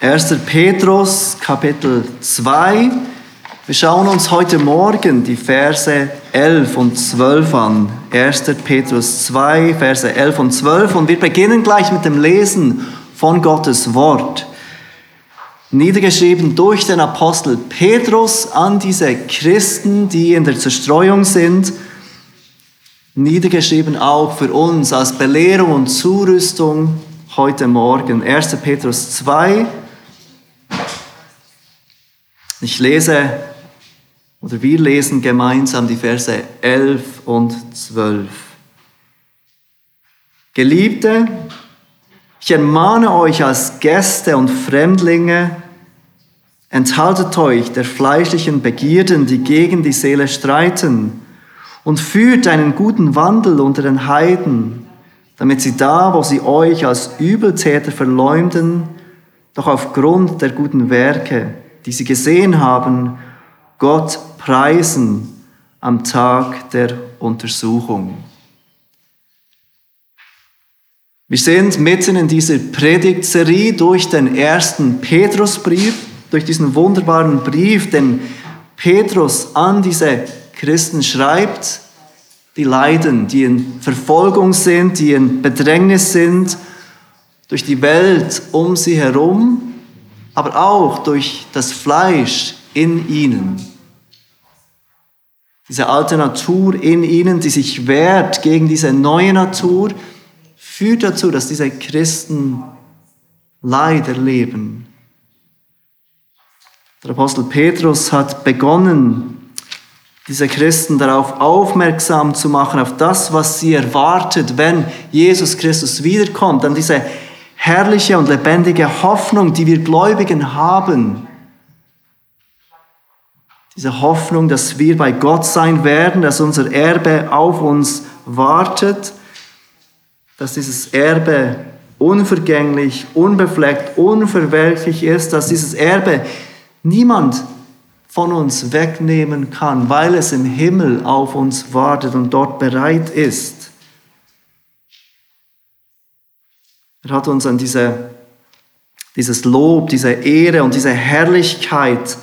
1. Petrus Kapitel 2. Wir schauen uns heute Morgen die Verse 11 und 12 an. 1. Petrus 2, Verse 11 und 12. Und wir beginnen gleich mit dem Lesen von Gottes Wort. Niedergeschrieben durch den Apostel Petrus an diese Christen, die in der Zerstreuung sind. Niedergeschrieben auch für uns als Belehrung und Zurüstung heute Morgen. 1. Petrus 2, ich lese oder wir lesen gemeinsam die Verse 11 und 12. Geliebte, ich ermahne euch als Gäste und Fremdlinge, enthaltet euch der fleischlichen Begierden, die gegen die Seele streiten, und führt einen guten Wandel unter den Heiden, damit sie da, wo sie euch als Übeltäter verleumden, doch aufgrund der guten Werke, die sie gesehen haben, Gott preisen am Tag der Untersuchung. Wir sind mitten in dieser Predigtserie durch den ersten Petrusbrief, durch diesen wunderbaren Brief, den Petrus an diese Christen schreibt, die leiden, die in Verfolgung sind, die in Bedrängnis sind, durch die Welt um sie herum aber auch durch das Fleisch in ihnen. Diese alte Natur in ihnen, die sich wehrt gegen diese neue Natur, führt dazu, dass diese Christen Leid erleben. Der Apostel Petrus hat begonnen, diese Christen darauf aufmerksam zu machen, auf das, was sie erwartet, wenn Jesus Christus wiederkommt, an diese herrliche und lebendige Hoffnung, die wir Gläubigen haben. Diese Hoffnung, dass wir bei Gott sein werden, dass unser Erbe auf uns wartet, dass dieses Erbe unvergänglich, unbefleckt, unverwelklich ist, dass dieses Erbe niemand von uns wegnehmen kann, weil es im Himmel auf uns wartet und dort bereit ist. Er hat uns an diese, dieses Lob, diese Ehre und diese Herrlichkeit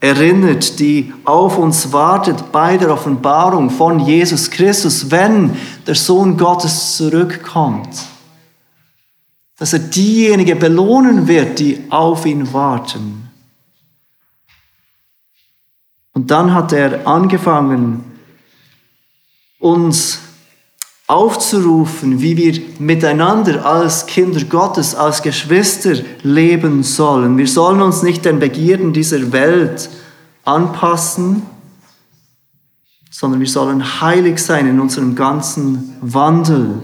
erinnert, die auf uns wartet bei der Offenbarung von Jesus Christus, wenn der Sohn Gottes zurückkommt. Dass er diejenige belohnen wird, die auf ihn warten. Und dann hat er angefangen, uns aufzurufen, wie wir miteinander als Kinder Gottes, als Geschwister leben sollen. Wir sollen uns nicht den Begierden dieser Welt anpassen, sondern wir sollen heilig sein in unserem ganzen Wandel.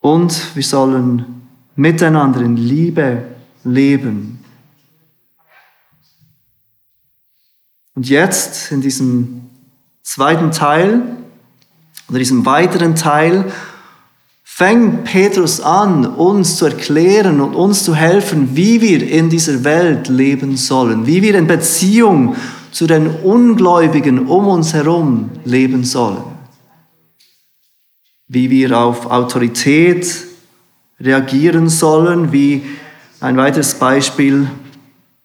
Und wir sollen miteinander in Liebe leben. Und jetzt in diesem zweiten Teil in diesem weiteren Teil fängt Petrus an, uns zu erklären und uns zu helfen, wie wir in dieser Welt leben sollen, wie wir in Beziehung zu den Ungläubigen um uns herum leben sollen, wie wir auf Autorität reagieren sollen, wie ein weiteres Beispiel,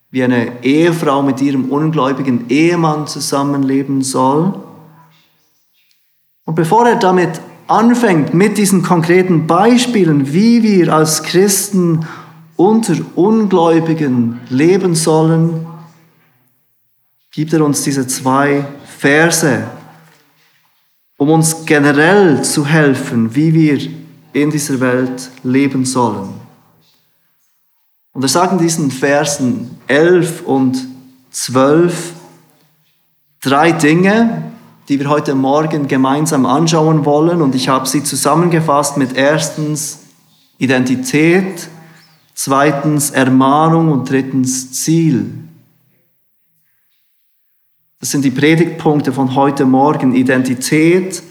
wie eine Ehefrau mit ihrem ungläubigen Ehemann zusammenleben soll. Und bevor er damit anfängt, mit diesen konkreten Beispielen, wie wir als Christen unter Ungläubigen leben sollen, gibt er uns diese zwei Verse, um uns generell zu helfen, wie wir in dieser Welt leben sollen. Und er sagt in diesen Versen 11 und 12 drei Dinge, die wir heute Morgen gemeinsam anschauen wollen. Und ich habe sie zusammengefasst mit erstens Identität, zweitens Ermahnung und drittens Ziel. Das sind die Predigtpunkte von heute Morgen. Identität,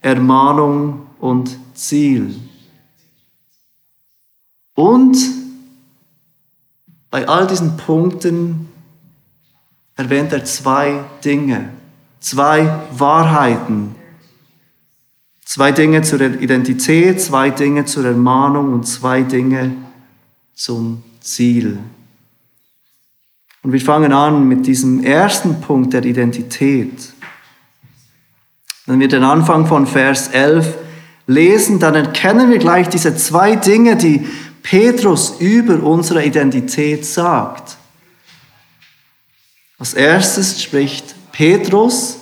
Ermahnung und Ziel. Und bei all diesen Punkten erwähnt er zwei Dinge zwei Wahrheiten. Zwei Dinge zur Identität, zwei Dinge zur Ermahnung und zwei Dinge zum Ziel. Und wir fangen an mit diesem ersten Punkt der Identität. Wenn wir den Anfang von Vers 11 lesen, dann erkennen wir gleich diese zwei Dinge, die Petrus über unsere Identität sagt. Als erstes spricht Petrus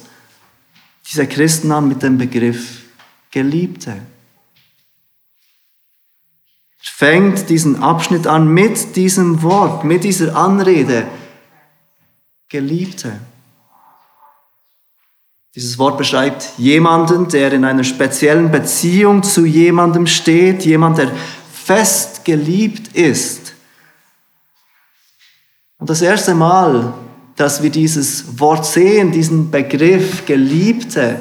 diese Christen an mit dem Begriff Geliebte. Fängt diesen Abschnitt an mit diesem Wort, mit dieser Anrede. Geliebte. Dieses Wort beschreibt jemanden, der in einer speziellen Beziehung zu jemandem steht, jemand, der fest geliebt ist. Und das erste Mal, dass wir dieses Wort sehen, diesen Begriff Geliebte,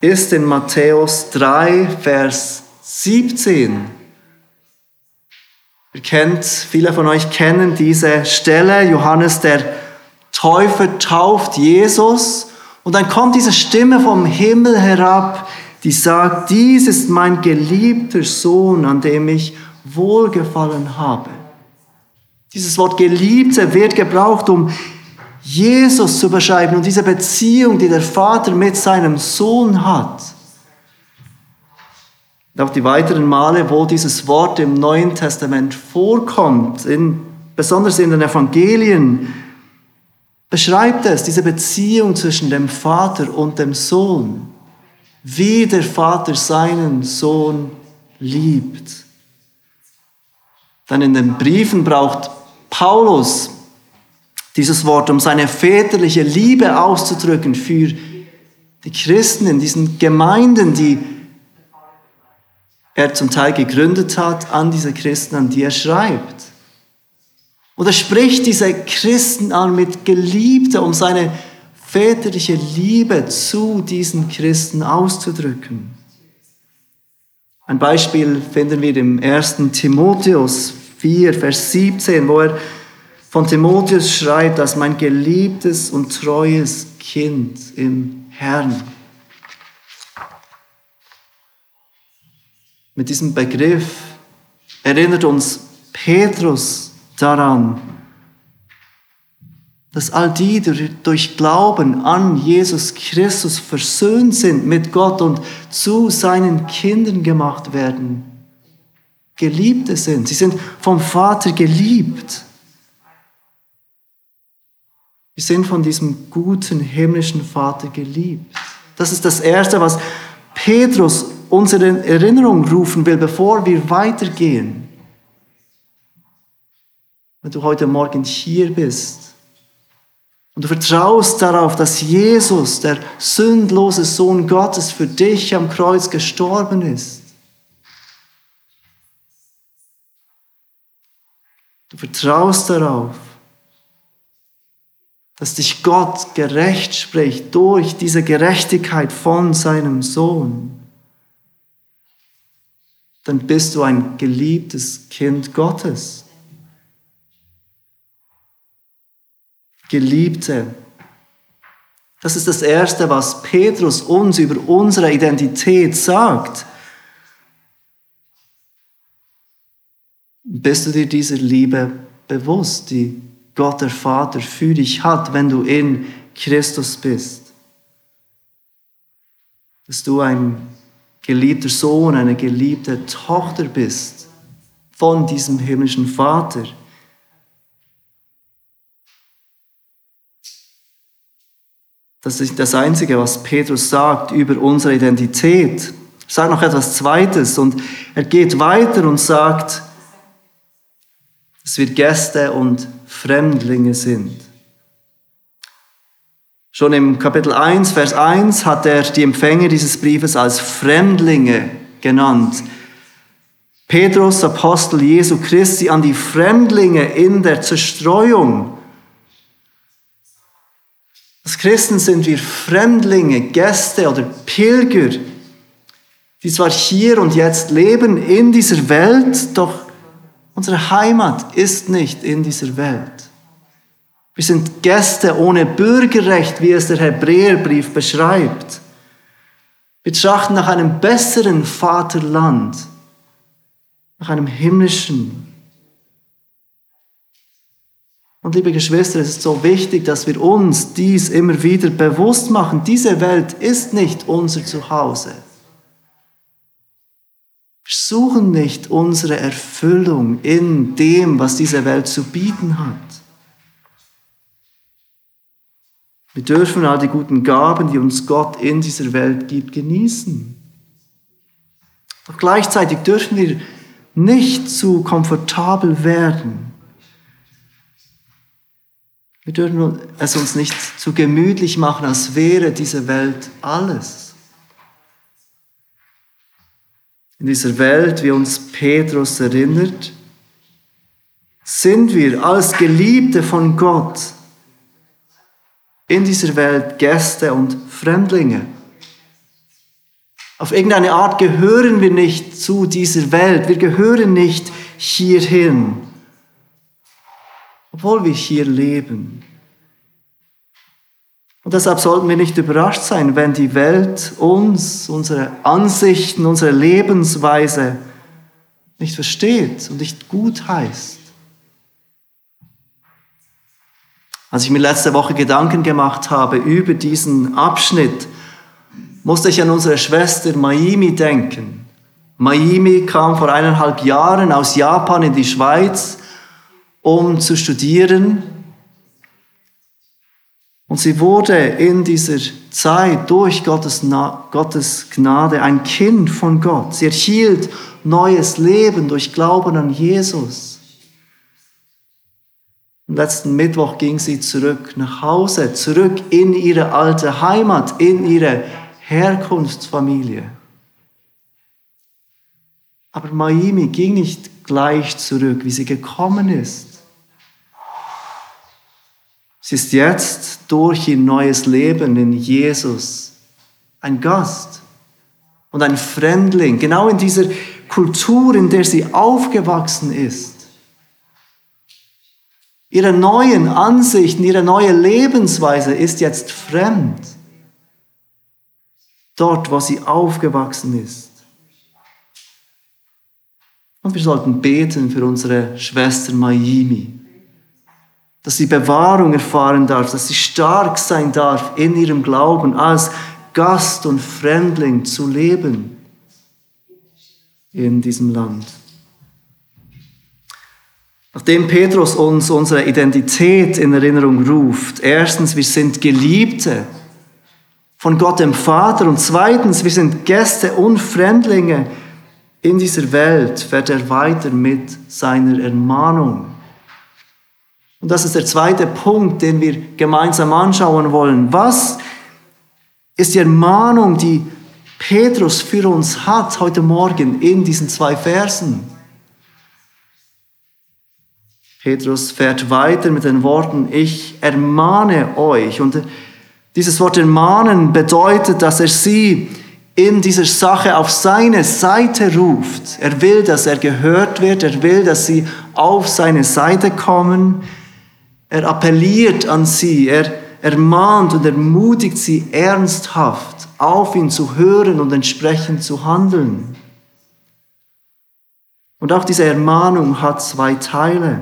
ist in Matthäus 3, Vers 17. Ihr kennt, viele von euch kennen diese Stelle, Johannes der Täufer tauft Jesus und dann kommt diese Stimme vom Himmel herab, die sagt, dies ist mein geliebter Sohn, an dem ich wohlgefallen habe. Dieses Wort Geliebte wird gebraucht, um Jesus zu beschreiben und diese Beziehung, die der Vater mit seinem Sohn hat. Und auch die weiteren Male, wo dieses Wort im Neuen Testament vorkommt, in, besonders in den Evangelien, beschreibt es diese Beziehung zwischen dem Vater und dem Sohn, wie der Vater seinen Sohn liebt. Dann in den Briefen braucht Paulus dieses Wort, um seine väterliche Liebe auszudrücken für die Christen in diesen Gemeinden, die er zum Teil gegründet hat, an diese Christen, an die er schreibt. Und er spricht diese Christen an mit Geliebte, um seine väterliche Liebe zu diesen Christen auszudrücken. Ein Beispiel finden wir im 1. Timotheus 4, Vers 17, wo er von Timotheus schreibt, dass mein geliebtes und treues Kind im Herrn. Mit diesem Begriff erinnert uns Petrus daran, dass all die, die durch Glauben an Jesus Christus versöhnt sind mit Gott und zu seinen Kindern gemacht werden, Geliebte sind. Sie sind vom Vater geliebt. Wir sind von diesem guten himmlischen Vater geliebt. Das ist das Erste, was Petrus unsere Erinnerung rufen will, bevor wir weitergehen. Wenn du heute Morgen hier bist und du vertraust darauf, dass Jesus, der sündlose Sohn Gottes, für dich am Kreuz gestorben ist. Du vertraust darauf, dass dich Gott gerecht spricht durch diese Gerechtigkeit von seinem Sohn. Dann bist du ein geliebtes Kind Gottes. Geliebte. Das ist das Erste, was Petrus uns über unsere Identität sagt. Bist du dir dieser Liebe bewusst, die Gott der Vater für dich hat, wenn du in Christus bist? Dass du ein geliebter Sohn, eine geliebte Tochter bist von diesem himmlischen Vater. Das ist das Einzige, was Petrus sagt über unsere Identität. Er sagt noch etwas Zweites und er geht weiter und sagt, dass wir Gäste und Fremdlinge sind. Schon im Kapitel 1, Vers 1 hat er die Empfänger dieses Briefes als Fremdlinge genannt. Petrus, Apostel Jesu Christi, an die Fremdlinge in der Zerstreuung als Christen sind wir Fremdlinge, Gäste oder Pilger, die zwar hier und jetzt leben in dieser Welt, doch unsere Heimat ist nicht in dieser Welt. Wir sind Gäste ohne Bürgerrecht, wie es der Hebräerbrief beschreibt. Wir trachten nach einem besseren Vaterland, nach einem himmlischen. Und liebe Geschwister, es ist so wichtig, dass wir uns dies immer wieder bewusst machen. Diese Welt ist nicht unser Zuhause. Wir suchen nicht unsere Erfüllung in dem, was diese Welt zu bieten hat. Wir dürfen all die guten Gaben, die uns Gott in dieser Welt gibt, genießen. Doch gleichzeitig dürfen wir nicht zu komfortabel werden. Wir dürfen es uns nicht zu gemütlich machen, als wäre diese Welt alles. In dieser Welt, wie uns Petrus erinnert, sind wir als Geliebte von Gott in dieser Welt Gäste und Fremdlinge. Auf irgendeine Art gehören wir nicht zu dieser Welt. Wir gehören nicht hierhin, obwohl wir hier leben. Und deshalb sollten wir nicht überrascht sein, wenn die Welt uns, unsere Ansichten, unsere Lebensweise nicht versteht und nicht gut heißt. Als ich mir letzte Woche Gedanken gemacht habe über diesen Abschnitt, musste ich an unsere Schwester Maimi denken. Maimi kam vor eineinhalb Jahren aus Japan in die Schweiz, um zu studieren. Und sie wurde in dieser Zeit durch Gottes, Gottes Gnade ein Kind von Gott. Sie erhielt neues Leben durch Glauben an Jesus. Am letzten Mittwoch ging sie zurück nach Hause, zurück in ihre alte Heimat, in ihre Herkunftsfamilie. Aber Maimi ging nicht gleich zurück, wie sie gekommen ist. Sie ist jetzt durch ihr neues Leben in Jesus ein Gast und ein Fremdling, genau in dieser Kultur, in der sie aufgewachsen ist. Ihre neuen Ansichten, ihre neue Lebensweise ist jetzt fremd dort, wo sie aufgewachsen ist. Und wir sollten beten für unsere Schwester Maimi, dass sie Bewahrung erfahren darf, dass sie stark sein darf in ihrem Glauben, als Gast und Fremdling zu leben in diesem Land. Nachdem Petrus uns unsere Identität in Erinnerung ruft, erstens, wir sind Geliebte, von Gott dem Vater und zweitens, wir sind Gäste und Fremdlinge in dieser Welt, fährt er weiter mit seiner Ermahnung. Und das ist der zweite Punkt, den wir gemeinsam anschauen wollen. Was ist die Ermahnung, die Petrus für uns hat heute Morgen in diesen zwei Versen? Petrus fährt weiter mit den Worten, ich ermahne euch. Und dieses Wort ermahnen bedeutet, dass er sie in dieser Sache auf seine Seite ruft. Er will, dass er gehört wird. Er will, dass sie auf seine Seite kommen. Er appelliert an sie. Er ermahnt und ermutigt sie ernsthaft, auf ihn zu hören und entsprechend zu handeln. Und auch diese Ermahnung hat zwei Teile.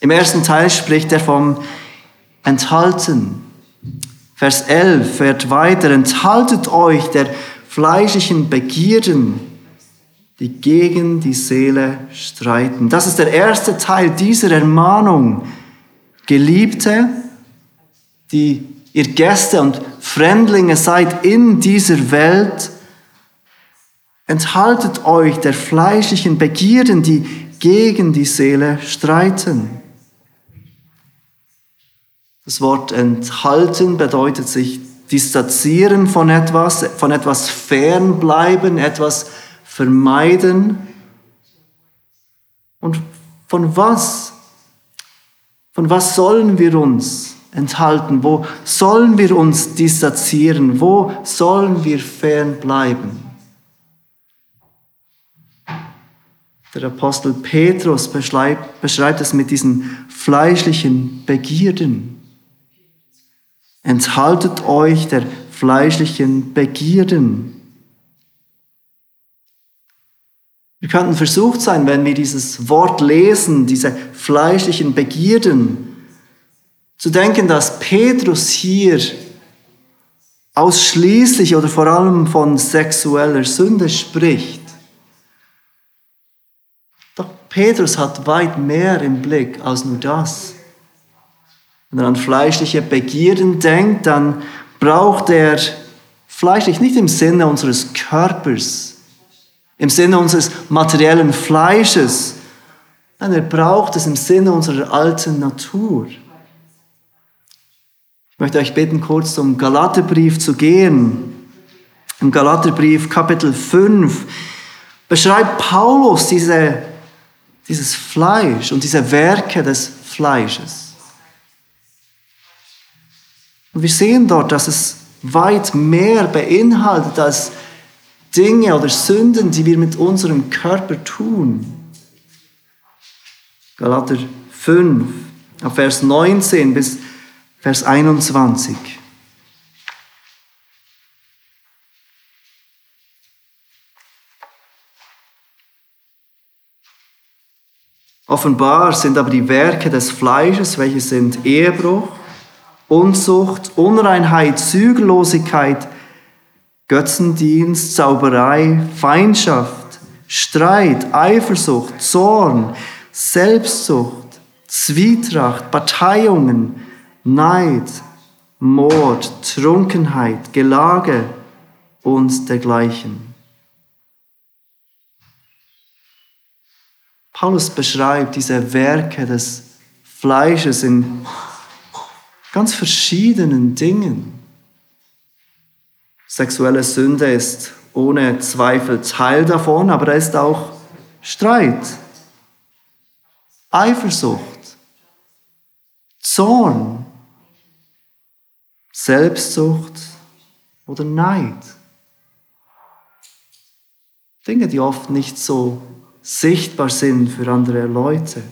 Im ersten Teil spricht er vom Enthalten. Vers 11 fährt weiter, enthaltet euch der fleischlichen Begierden, die gegen die Seele streiten. Das ist der erste Teil dieser Ermahnung. Geliebte, die ihr Gäste und Fremdlinge seid in dieser Welt, enthaltet euch der fleischlichen Begierden, die gegen die Seele streiten. Das Wort enthalten bedeutet sich distanzieren von etwas, von etwas fernbleiben, etwas vermeiden. Und von was? Von was sollen wir uns enthalten? Wo sollen wir uns distanzieren? Wo sollen wir fernbleiben? Der Apostel Petrus beschreibt, beschreibt es mit diesen fleischlichen Begierden. Enthaltet euch der fleischlichen Begierden. Wir könnten versucht sein, wenn wir dieses Wort lesen, diese fleischlichen Begierden, zu denken, dass Petrus hier ausschließlich oder vor allem von sexueller Sünde spricht. Doch Petrus hat weit mehr im Blick als nur das. Wenn er an fleischliche Begierden denkt, dann braucht er fleischlich nicht im Sinne unseres Körpers, im Sinne unseres materiellen Fleisches, nein, er braucht es im Sinne unserer alten Natur. Ich möchte euch bitten, kurz zum Galaterbrief zu gehen. Im Galaterbrief Kapitel 5 beschreibt Paulus diese, dieses Fleisch und diese Werke des Fleisches. Und wir sehen dort, dass es weit mehr beinhaltet als Dinge oder Sünden, die wir mit unserem Körper tun. Galater 5, Vers 19 bis Vers 21. Offenbar sind aber die Werke des Fleisches, welche sind Ehebruch, Unzucht, Unreinheit, Zügellosigkeit, Götzendienst, Zauberei, Feindschaft, Streit, Eifersucht, Zorn, Selbstsucht, Zwietracht, Parteiungen, Neid, Mord, Trunkenheit, Gelage und dergleichen. Paulus beschreibt diese Werke des Fleisches in ganz verschiedenen Dingen. Sexuelle Sünde ist ohne Zweifel Teil davon, aber da ist auch Streit, Eifersucht, Zorn, Selbstsucht oder Neid. Dinge, die oft nicht so sichtbar sind für andere Leute.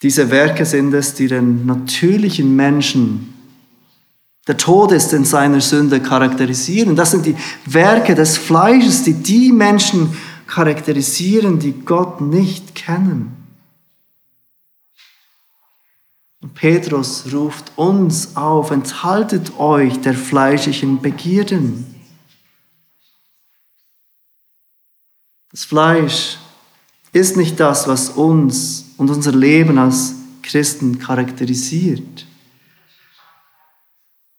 Diese Werke sind es, die den natürlichen Menschen, der Tod ist in seiner Sünde charakterisieren. Das sind die Werke des Fleisches, die die Menschen charakterisieren, die Gott nicht kennen. Und Petrus ruft uns auf, enthaltet euch der fleischlichen Begierden. Das Fleisch ist nicht das, was uns und unser Leben als Christen charakterisiert.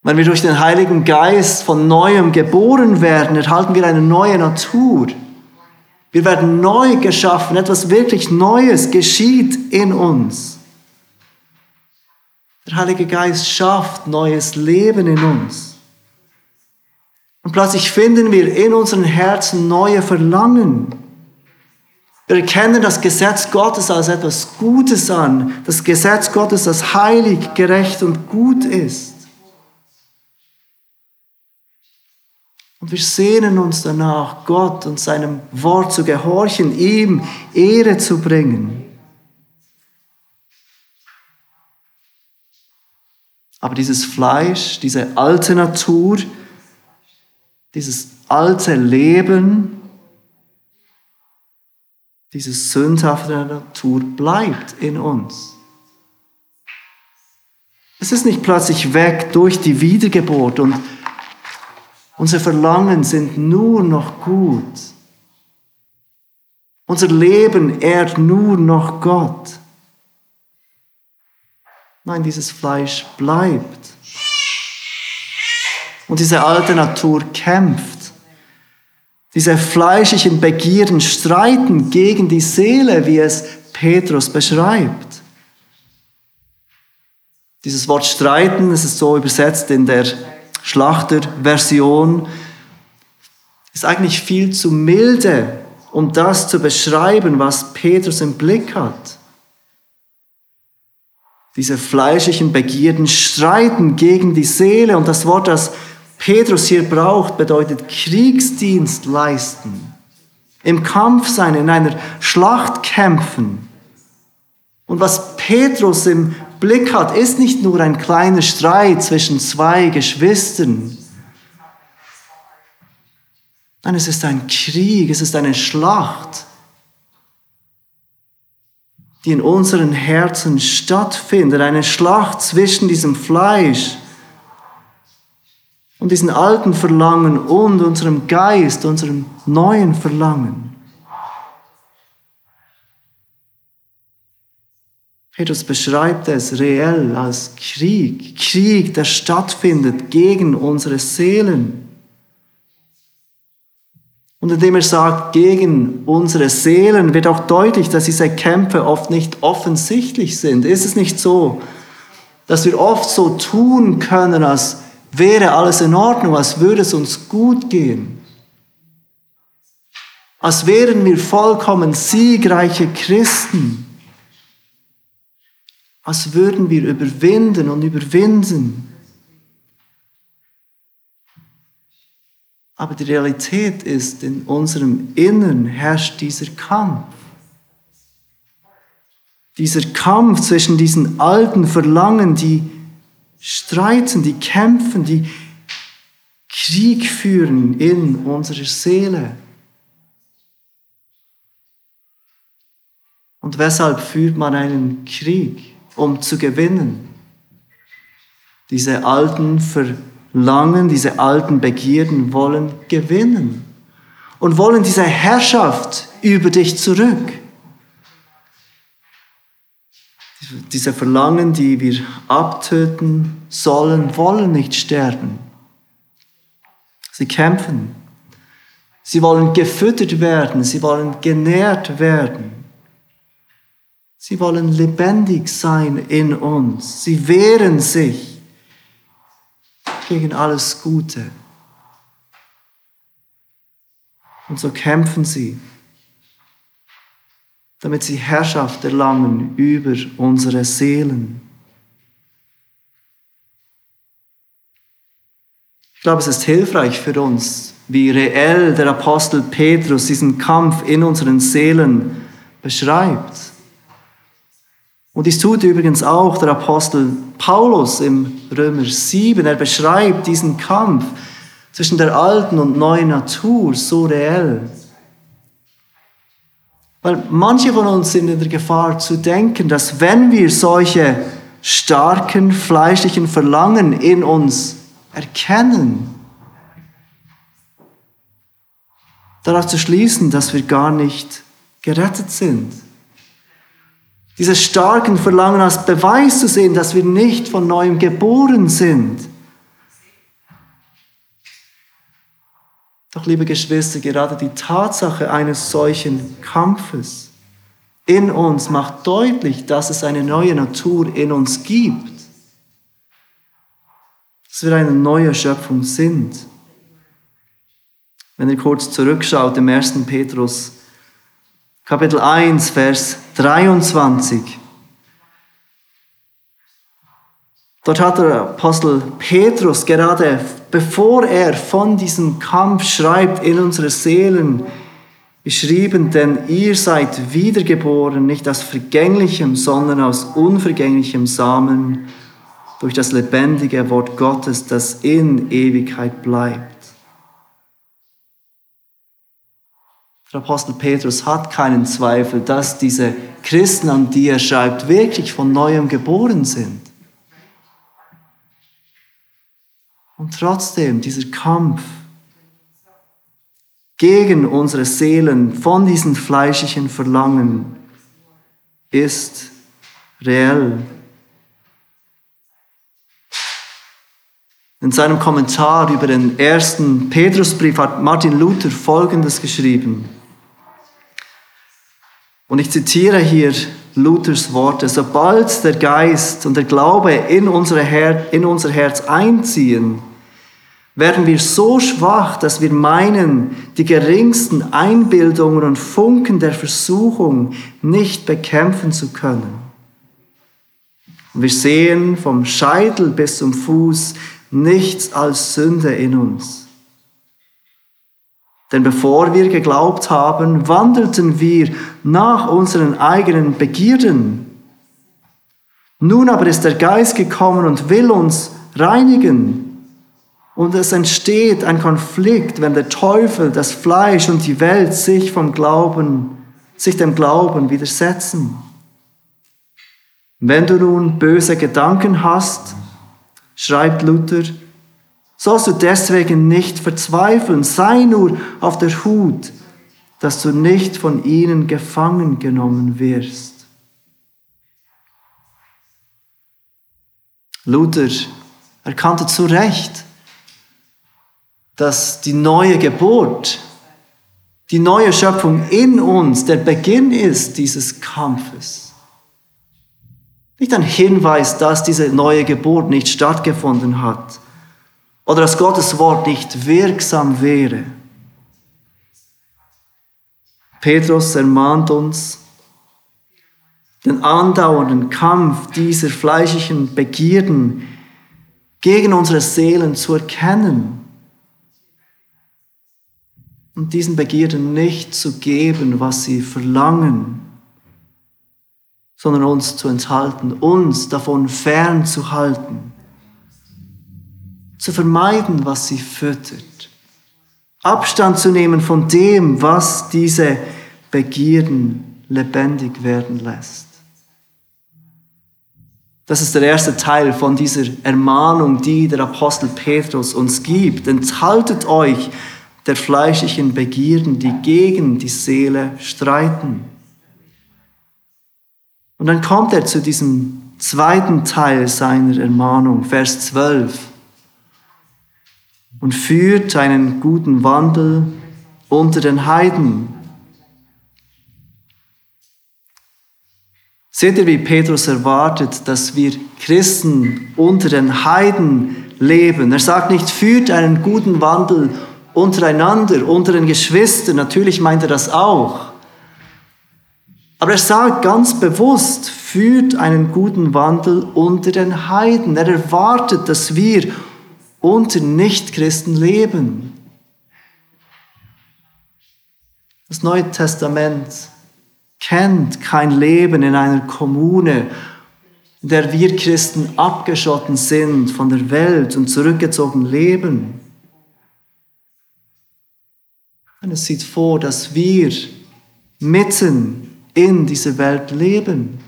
Wenn wir durch den Heiligen Geist von neuem geboren werden, erhalten wir eine neue Natur. Wir werden neu geschaffen, etwas wirklich Neues geschieht in uns. Der Heilige Geist schafft neues Leben in uns. Und plötzlich finden wir in unseren Herzen neue Verlangen. Wir erkennen das Gesetz Gottes als etwas Gutes an, das Gesetz Gottes als heilig, gerecht und gut ist. Und wir sehnen uns danach, Gott und seinem Wort zu gehorchen, ihm Ehre zu bringen. Aber dieses Fleisch, diese alte Natur, dieses alte Leben, diese sündhafte Natur bleibt in uns. Es ist nicht plötzlich weg durch die Wiedergeburt und unsere Verlangen sind nur noch gut. Unser Leben ehrt nur noch Gott. Nein, dieses Fleisch bleibt. Und diese alte Natur kämpft. Diese fleischlichen Begierden streiten gegen die Seele, wie es Petrus beschreibt. Dieses Wort streiten, es ist so übersetzt in der Schlachterversion, ist eigentlich viel zu milde, um das zu beschreiben, was Petrus im Blick hat. Diese fleischlichen Begierden streiten gegen die Seele und das Wort, das Petrus hier braucht, bedeutet Kriegsdienst leisten. Im Kampf sein, in einer Schlacht kämpfen. Und was Petrus im Blick hat, ist nicht nur ein kleiner Streit zwischen zwei Geschwistern. Nein, es ist ein Krieg, es ist eine Schlacht, die in unseren Herzen stattfindet. Eine Schlacht zwischen diesem Fleisch und diesen alten Verlangen und unserem Geist, unserem neuen Verlangen. Petrus beschreibt es reell als Krieg, Krieg, der stattfindet gegen unsere Seelen. Und indem er sagt, gegen unsere Seelen, wird auch deutlich, dass diese Kämpfe oft nicht offensichtlich sind. Ist es nicht so, dass wir oft so tun können, als wäre alles in Ordnung, als würde es uns gut gehen? Als wären wir vollkommen siegreiche Christen? Als würden wir überwinden und überwinden? Aber die Realität ist, in unserem Innern herrscht dieser Kampf. Dieser Kampf zwischen diesen alten Verlangen, die streiten, die kämpfen, die Krieg führen in unserer Seele. Und weshalb führt man einen Krieg? Um zu gewinnen. Diese alten Verlangen Langen, diese alten Begierden wollen gewinnen und wollen diese Herrschaft über dich zurück. Diese Verlangen, die wir abtöten sollen, wollen nicht sterben. Sie kämpfen. Sie wollen gefüttert werden. Sie wollen genährt werden. Sie wollen lebendig sein in uns. Sie wehren sich gegen alles Gute. Und so kämpfen sie, damit sie Herrschaft erlangen über unsere Seelen. Ich glaube, es ist hilfreich für uns, wie reell der Apostel Petrus diesen Kampf in unseren Seelen beschreibt. Und dies tut übrigens auch der Apostel Paulus im Römer 7. Er beschreibt diesen Kampf zwischen der alten und neuen Natur so reell. Weil manche von uns sind in der Gefahr zu denken, dass wenn wir solche starken fleischlichen Verlangen in uns erkennen, darauf zu schließen, dass wir gar nicht gerettet sind dieses starken Verlangen als Beweis zu sehen, dass wir nicht von neuem geboren sind. Doch, liebe Geschwister, gerade die Tatsache eines solchen Kampfes in uns macht deutlich, dass es eine neue Natur in uns gibt. Dass wir eine neue Schöpfung sind. Wenn ihr kurz zurückschaut im 1. Petrus Kapitel 1, Vers 23. Dort hat der Apostel Petrus gerade, bevor er von diesem Kampf schreibt in unsere Seelen, geschrieben, denn ihr seid wiedergeboren, nicht aus vergänglichem, sondern aus unvergänglichem Samen durch das lebendige Wort Gottes, das in Ewigkeit bleibt. Der Apostel Petrus hat keinen Zweifel, dass diese Christen, an die er schreibt, wirklich von neuem geboren sind. Und trotzdem dieser Kampf gegen unsere Seelen von diesen fleischlichen Verlangen ist reell. In seinem Kommentar über den ersten Petrusbrief hat Martin Luther Folgendes geschrieben. Und ich zitiere hier Luthers Worte, sobald der Geist und der Glaube in, unsere Her in unser Herz einziehen, werden wir so schwach, dass wir meinen, die geringsten Einbildungen und Funken der Versuchung nicht bekämpfen zu können. Und wir sehen vom Scheitel bis zum Fuß nichts als Sünde in uns. Denn bevor wir geglaubt haben, wandelten wir nach unseren eigenen Begierden. Nun aber ist der Geist gekommen und will uns reinigen Und es entsteht ein Konflikt, wenn der Teufel, das Fleisch und die Welt sich vom Glauben, sich dem Glauben widersetzen. Wenn du nun böse Gedanken hast, schreibt Luther, sollst du deswegen nicht verzweifeln, sei nur auf der Hut, dass du nicht von ihnen gefangen genommen wirst. Luther erkannte zu Recht, dass die neue Geburt, die neue Schöpfung in uns der Beginn ist dieses Kampfes. Nicht ein Hinweis, dass diese neue Geburt nicht stattgefunden hat oder dass Gottes Wort nicht wirksam wäre. Petrus ermahnt uns, den andauernden Kampf dieser fleischlichen Begierden gegen unsere Seelen zu erkennen und diesen Begierden nicht zu geben, was sie verlangen, sondern uns zu enthalten, uns davon fernzuhalten, zu vermeiden, was sie füttert, Abstand zu nehmen von dem, was diese Begierden lebendig werden lässt. Das ist der erste Teil von dieser Ermahnung, die der Apostel Petrus uns gibt. Enthaltet euch der fleischlichen Begierden, die gegen die Seele streiten. Und dann kommt er zu diesem zweiten Teil seiner Ermahnung, Vers 12, und führt einen guten Wandel unter den Heiden. Seht ihr, wie Petrus erwartet, dass wir Christen unter den Heiden leben? Er sagt nicht, führt einen guten Wandel untereinander, unter den Geschwistern, natürlich meint er das auch. Aber er sagt ganz bewusst, führt einen guten Wandel unter den Heiden. Er erwartet, dass wir unter Nichtchristen leben. Das Neue Testament kennt kein Leben in einer Kommune, in der wir Christen abgeschotten sind von der Welt und zurückgezogen leben. Und es sieht vor, dass wir mitten in dieser Welt leben.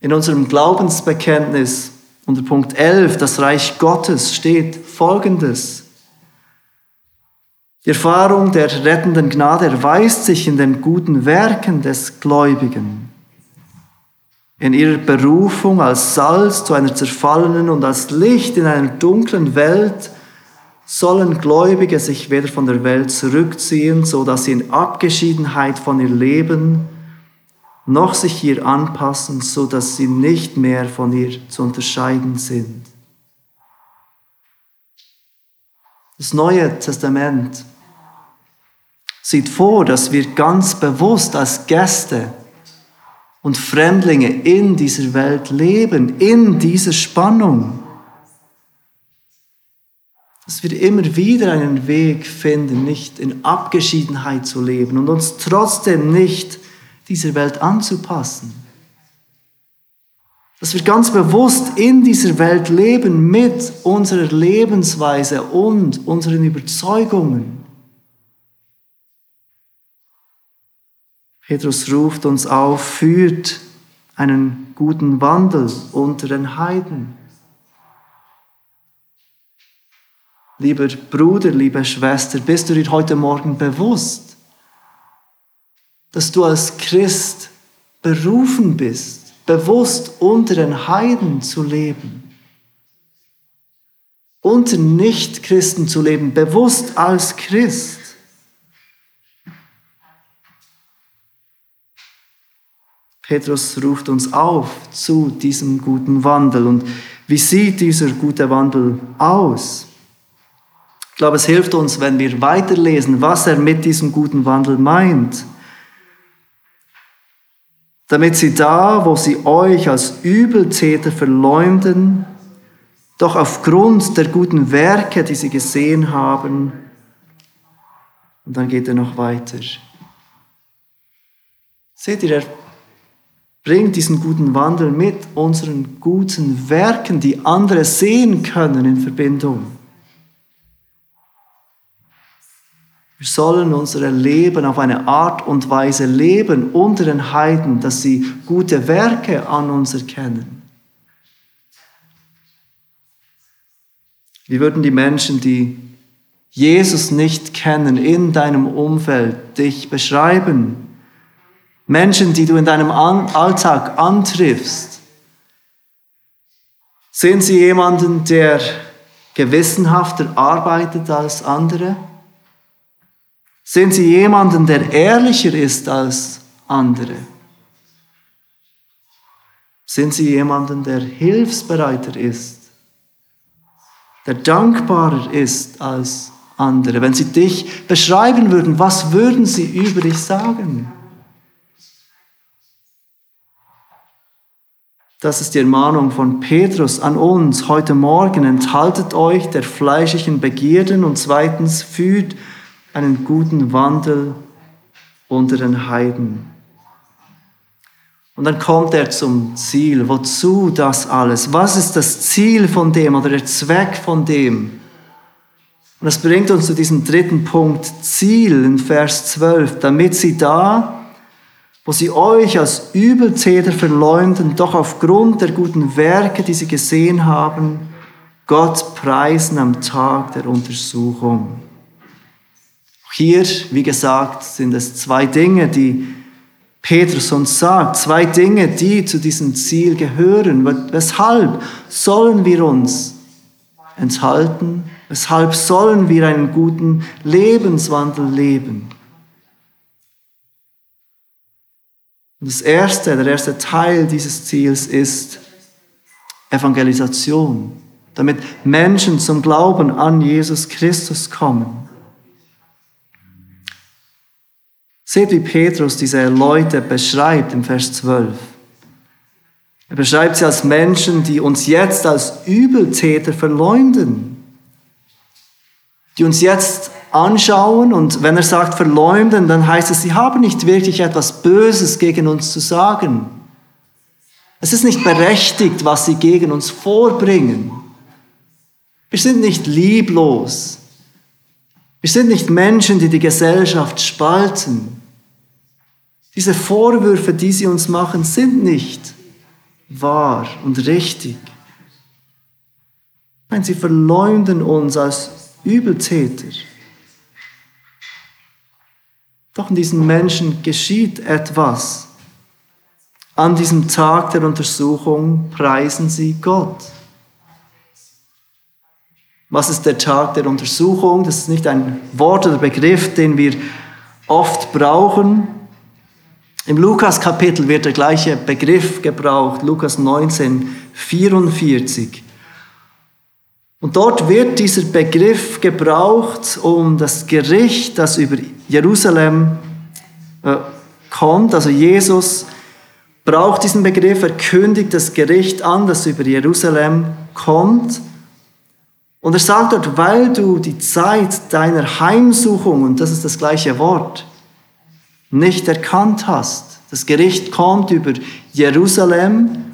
In unserem Glaubensbekenntnis unter Punkt 11, das Reich Gottes, steht Folgendes. Die Erfahrung der rettenden Gnade erweist sich in den guten Werken des Gläubigen, in ihrer Berufung als Salz zu einer zerfallenen und als Licht in einer dunklen Welt sollen Gläubige sich weder von der Welt zurückziehen, so dass sie in Abgeschiedenheit von ihr leben, noch sich ihr anpassen, so dass sie nicht mehr von ihr zu unterscheiden sind. Das Neue Testament sieht vor, dass wir ganz bewusst als Gäste und Fremdlinge in dieser Welt leben, in dieser Spannung dass wir immer wieder einen Weg finden, nicht in Abgeschiedenheit zu leben und uns trotzdem nicht dieser Welt anzupassen. Dass wir ganz bewusst in dieser Welt leben mit unserer Lebensweise und unseren Überzeugungen. Petrus ruft uns auf, führt einen guten Wandel unter den Heiden. Lieber Bruder, liebe Schwester, bist du dir heute Morgen bewusst, dass du als Christ berufen bist, bewusst unter den Heiden zu leben, unter Nichtchristen zu leben, bewusst als Christ. Petrus ruft uns auf zu diesem guten Wandel. Und wie sieht dieser gute Wandel aus? Ich glaube, es hilft uns, wenn wir weiterlesen, was er mit diesem guten Wandel meint. Damit sie da, wo sie euch als Übeltäter verleumden, doch aufgrund der guten Werke, die sie gesehen haben, und dann geht er noch weiter. Seht ihr, er bringt diesen guten Wandel mit unseren guten Werken, die andere sehen können in Verbindung. Wir sollen unser Leben auf eine Art und Weise leben unter den Heiden, dass sie gute Werke an uns erkennen. Wie würden die Menschen, die Jesus nicht kennen, in deinem Umfeld dich beschreiben? Menschen, die du in deinem Alltag antriffst, sehen sie jemanden, der gewissenhafter arbeitet als andere? Sehen sie jemanden, der ehrlicher ist als andere? Sind sie jemanden, der hilfsbereiter ist, der dankbarer ist als andere? Wenn sie dich beschreiben würden, was würden sie über dich sagen? Das ist die Ermahnung von Petrus an uns heute Morgen. Enthaltet euch der fleischlichen Begierden und zweitens führt einen guten Wandel unter den Heiden. Und dann kommt er zum Ziel. Wozu das alles? Was ist das Ziel von dem oder der Zweck von dem? Und das bringt uns zu diesem dritten Punkt, Ziel in Vers 12, damit sie da wo sie euch als Übeltäter verleumden, doch aufgrund der guten Werke, die sie gesehen haben, Gott preisen am Tag der Untersuchung. Hier, wie gesagt, sind es zwei Dinge, die Petrus uns sagt, zwei Dinge, die zu diesem Ziel gehören. Weshalb sollen wir uns enthalten? Weshalb sollen wir einen guten Lebenswandel leben? Und das erste, der erste Teil dieses Ziels ist Evangelisation, damit Menschen zum Glauben an Jesus Christus kommen. Seht, wie Petrus diese Leute beschreibt im Vers 12. Er beschreibt sie als Menschen, die uns jetzt als Übeltäter verleumden, die uns jetzt anschauen und wenn er sagt verleumden, dann heißt es, sie haben nicht wirklich etwas Böses gegen uns zu sagen. Es ist nicht berechtigt, was sie gegen uns vorbringen. Wir sind nicht lieblos. Wir sind nicht Menschen, die die Gesellschaft spalten. Diese Vorwürfe, die sie uns machen, sind nicht wahr und richtig. Nein, sie verleumden uns als Übeltäter. Doch in diesen Menschen geschieht etwas. An diesem Tag der Untersuchung preisen sie Gott. Was ist der Tag der Untersuchung? Das ist nicht ein Wort oder Begriff, den wir oft brauchen. Im Lukas-Kapitel wird der gleiche Begriff gebraucht, Lukas 19, 44. Und dort wird dieser Begriff gebraucht, um das Gericht, das über Jerusalem äh, kommt. Also Jesus braucht diesen Begriff, er kündigt das Gericht an, das über Jerusalem kommt. Und er sagt dort, weil du die Zeit deiner Heimsuchung, und das ist das gleiche Wort, nicht erkannt hast. Das Gericht kommt über Jerusalem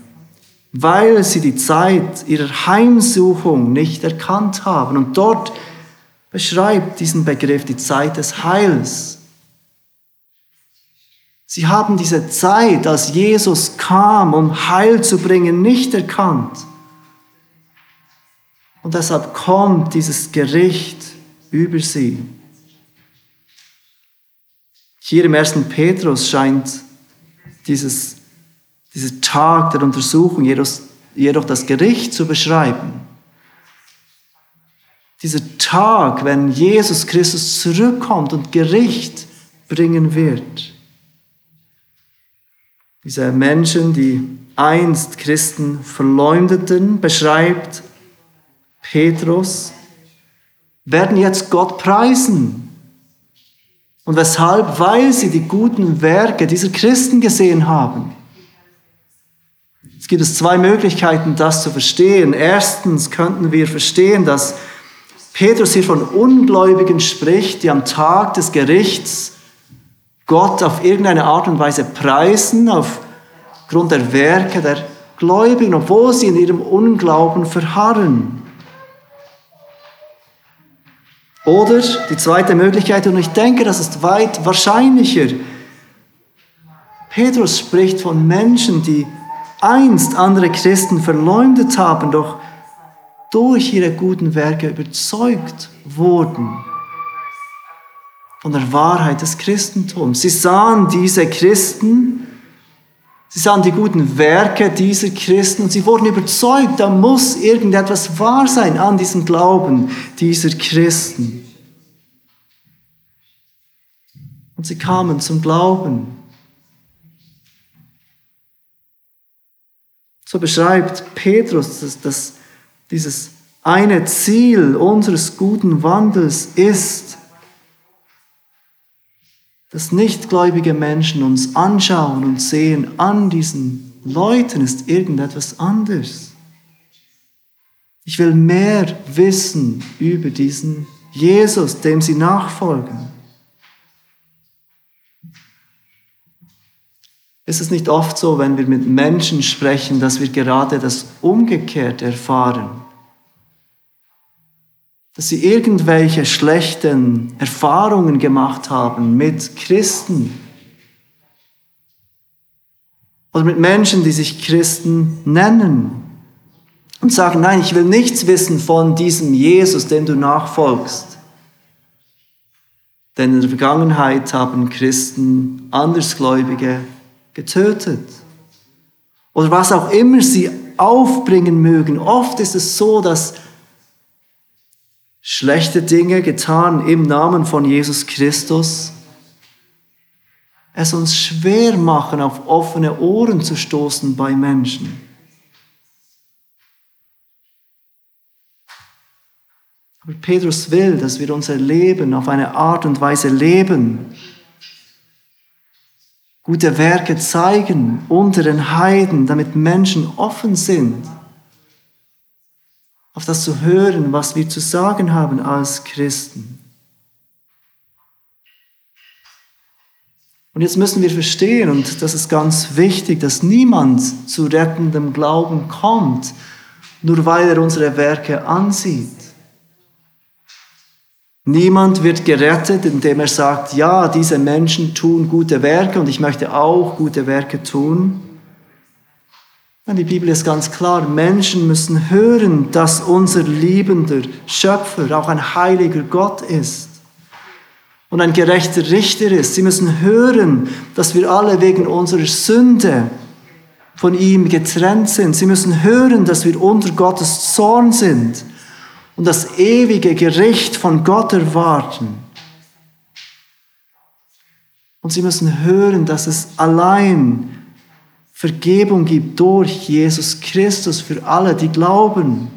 weil sie die Zeit ihrer Heimsuchung nicht erkannt haben. Und dort beschreibt diesen Begriff die Zeit des Heils. Sie haben diese Zeit, als Jesus kam, um Heil zu bringen, nicht erkannt. Und deshalb kommt dieses Gericht über sie. Hier im ersten Petrus scheint dieses dieser Tag der Untersuchung, jedoch das Gericht zu beschreiben. Dieser Tag, wenn Jesus Christus zurückkommt und Gericht bringen wird. Diese Menschen, die einst Christen verleumdeten, beschreibt Petrus, werden jetzt Gott preisen. Und weshalb? Weil sie die guten Werke dieser Christen gesehen haben. Es gibt es zwei Möglichkeiten, das zu verstehen. Erstens könnten wir verstehen, dass Petrus hier von Ungläubigen spricht, die am Tag des Gerichts Gott auf irgendeine Art und Weise preisen, auf aufgrund der Werke der Gläubigen, obwohl sie in ihrem Unglauben verharren. Oder die zweite Möglichkeit, und ich denke, das ist weit wahrscheinlicher. Petrus spricht von Menschen, die einst andere Christen verleumdet haben, doch durch ihre guten Werke überzeugt wurden von der Wahrheit des Christentums. Sie sahen diese Christen, sie sahen die guten Werke dieser Christen und sie wurden überzeugt, da muss irgendetwas wahr sein an diesem Glauben dieser Christen. Und sie kamen zum Glauben. So beschreibt Petrus, dass, dass dieses eine Ziel unseres guten Wandels ist, dass nichtgläubige Menschen uns anschauen und sehen, an diesen Leuten ist irgendetwas anders. Ich will mehr wissen über diesen Jesus, dem sie nachfolgen. Ist es nicht oft so, wenn wir mit Menschen sprechen, dass wir gerade das Umgekehrte erfahren? Dass sie irgendwelche schlechten Erfahrungen gemacht haben mit Christen oder mit Menschen, die sich Christen nennen und sagen, nein, ich will nichts wissen von diesem Jesus, dem du nachfolgst. Denn in der Vergangenheit haben Christen Andersgläubige getötet. Oder was auch immer sie aufbringen mögen. Oft ist es so, dass schlechte Dinge getan im Namen von Jesus Christus, es uns schwer machen, auf offene Ohren zu stoßen bei Menschen. Aber Petrus will, dass wir unser Leben auf eine Art und Weise leben, gute Werke zeigen unter den Heiden, damit Menschen offen sind auf das zu hören, was wir zu sagen haben als Christen. Und jetzt müssen wir verstehen, und das ist ganz wichtig, dass niemand zu rettendem Glauben kommt, nur weil er unsere Werke ansieht. Niemand wird gerettet, indem er sagt, ja, diese Menschen tun gute Werke und ich möchte auch gute Werke tun. Die Bibel ist ganz klar, Menschen müssen hören, dass unser liebender Schöpfer auch ein heiliger Gott ist und ein gerechter Richter ist. Sie müssen hören, dass wir alle wegen unserer Sünde von ihm getrennt sind. Sie müssen hören, dass wir unter Gottes Zorn sind und das ewige Gericht von Gott erwarten. Und sie müssen hören, dass es allein Vergebung gibt durch Jesus Christus für alle, die glauben,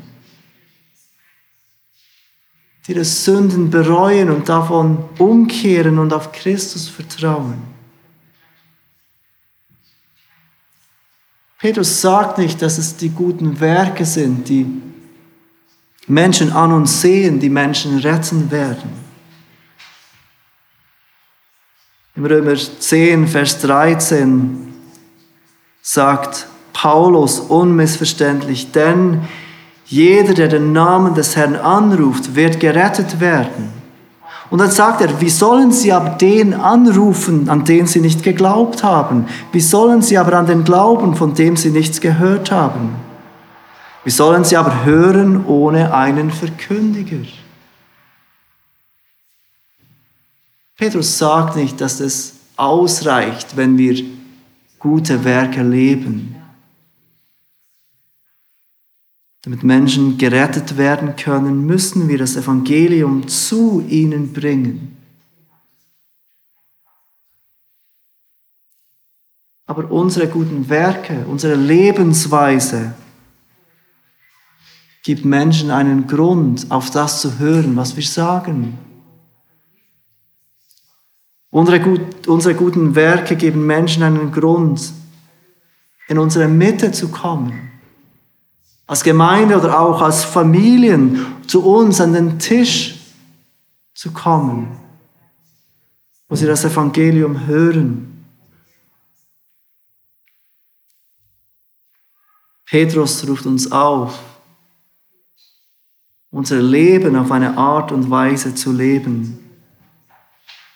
die ihre Sünden bereuen und davon umkehren und auf Christus vertrauen. Petrus sagt nicht, dass es die guten Werke sind, die Menschen an uns sehen, die Menschen retten werden. Im Römer 10, Vers 13 sagt Paulus unmissverständlich, denn jeder, der den Namen des Herrn anruft, wird gerettet werden. Und dann sagt er, wie sollen sie aber den anrufen, an den sie nicht geglaubt haben? Wie sollen sie aber an den glauben, von dem sie nichts gehört haben? Wie sollen sie aber hören ohne einen Verkündiger? Petrus sagt nicht, dass es ausreicht, wenn wir gute Werke leben. Damit Menschen gerettet werden können, müssen wir das Evangelium zu ihnen bringen. Aber unsere guten Werke, unsere Lebensweise gibt Menschen einen Grund, auf das zu hören, was wir sagen. Unsere, gut, unsere guten Werke geben Menschen einen Grund, in unsere Mitte zu kommen. Als Gemeinde oder auch als Familien zu uns an den Tisch zu kommen, wo sie das Evangelium hören. Petrus ruft uns auf, unser Leben auf eine Art und Weise zu leben,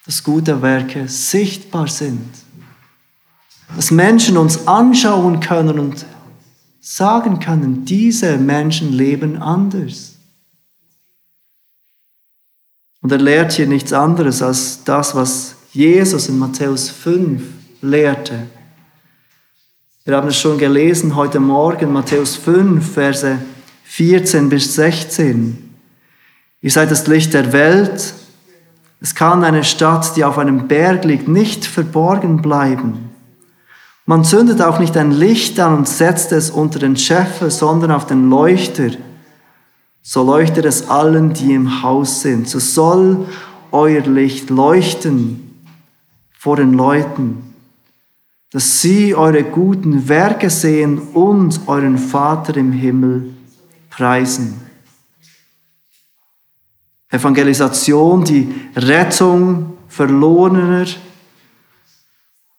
dass gute Werke sichtbar sind, dass Menschen uns anschauen können und sagen können, diese Menschen leben anders. Und er lehrt hier nichts anderes als das, was Jesus in Matthäus 5 lehrte. Wir haben es schon gelesen heute Morgen, Matthäus 5, Verse 14 bis 16. Ihr seid das Licht der Welt. Es kann eine Stadt, die auf einem Berg liegt, nicht verborgen bleiben. Man zündet auch nicht ein Licht an und setzt es unter den Scheffel, sondern auf den Leuchter. So leuchtet es allen, die im Haus sind. So soll euer Licht leuchten vor den Leuten, dass sie eure guten Werke sehen und euren Vater im Himmel preisen. Evangelisation, die Rettung Verlorener,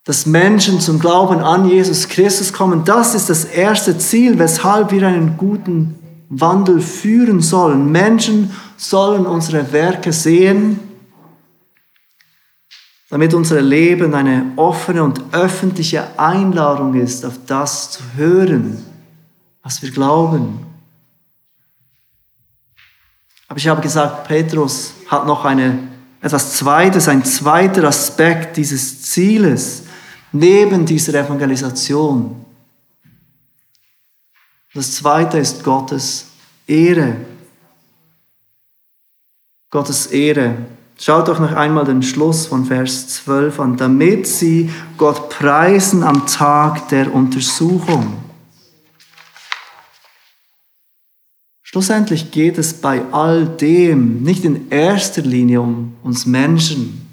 dass Menschen zum Glauben an Jesus Christus kommen, das ist das erste Ziel, weshalb wir einen guten Wandel führen sollen. Menschen sollen unsere Werke sehen, damit unser Leben eine offene und öffentliche Einladung ist, auf das zu hören, was wir glauben. Aber ich habe gesagt, Petrus hat noch eine, etwas Zweites, ein zweiter Aspekt dieses Zieles neben dieser Evangelisation. Das zweite ist Gottes Ehre. Gottes Ehre. Schaut doch noch einmal den Schluss von Vers 12 an, damit sie Gott preisen am Tag der Untersuchung. Schlussendlich geht es bei all dem nicht in erster Linie um uns Menschen,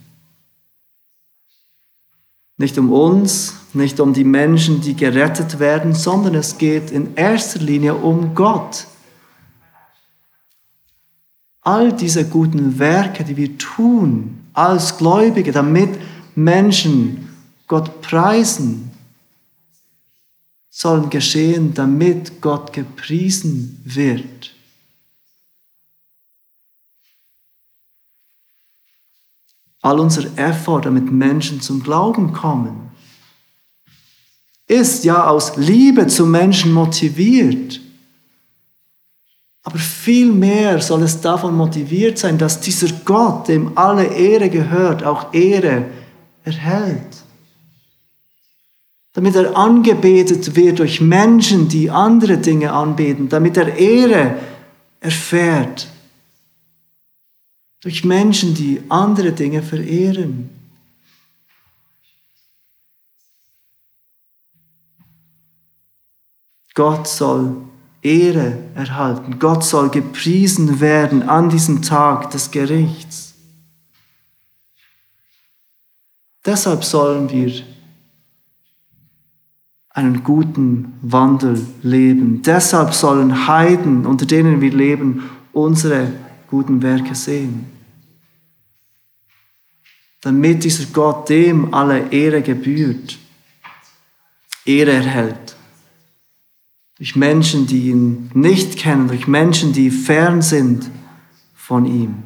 nicht um uns, nicht um die Menschen, die gerettet werden, sondern es geht in erster Linie um Gott. All diese guten Werke, die wir tun als Gläubige, damit Menschen Gott preisen, sollen geschehen, damit Gott gepriesen wird. all unser Effort, damit Menschen zum Glauben kommen, ist ja aus Liebe zu Menschen motiviert. Aber vielmehr soll es davon motiviert sein, dass dieser Gott, dem alle Ehre gehört, auch Ehre erhält. Damit er angebetet wird durch Menschen, die andere Dinge anbeten, damit er Ehre erfährt durch Menschen, die andere Dinge verehren. Gott soll Ehre erhalten. Gott soll gepriesen werden an diesem Tag des Gerichts. Deshalb sollen wir einen guten Wandel leben. Deshalb sollen Heiden, unter denen wir leben, unsere guten Werke sehen damit dieser Gott dem alle Ehre gebührt, Ehre erhält. Durch Menschen, die ihn nicht kennen, durch Menschen, die fern sind von ihm.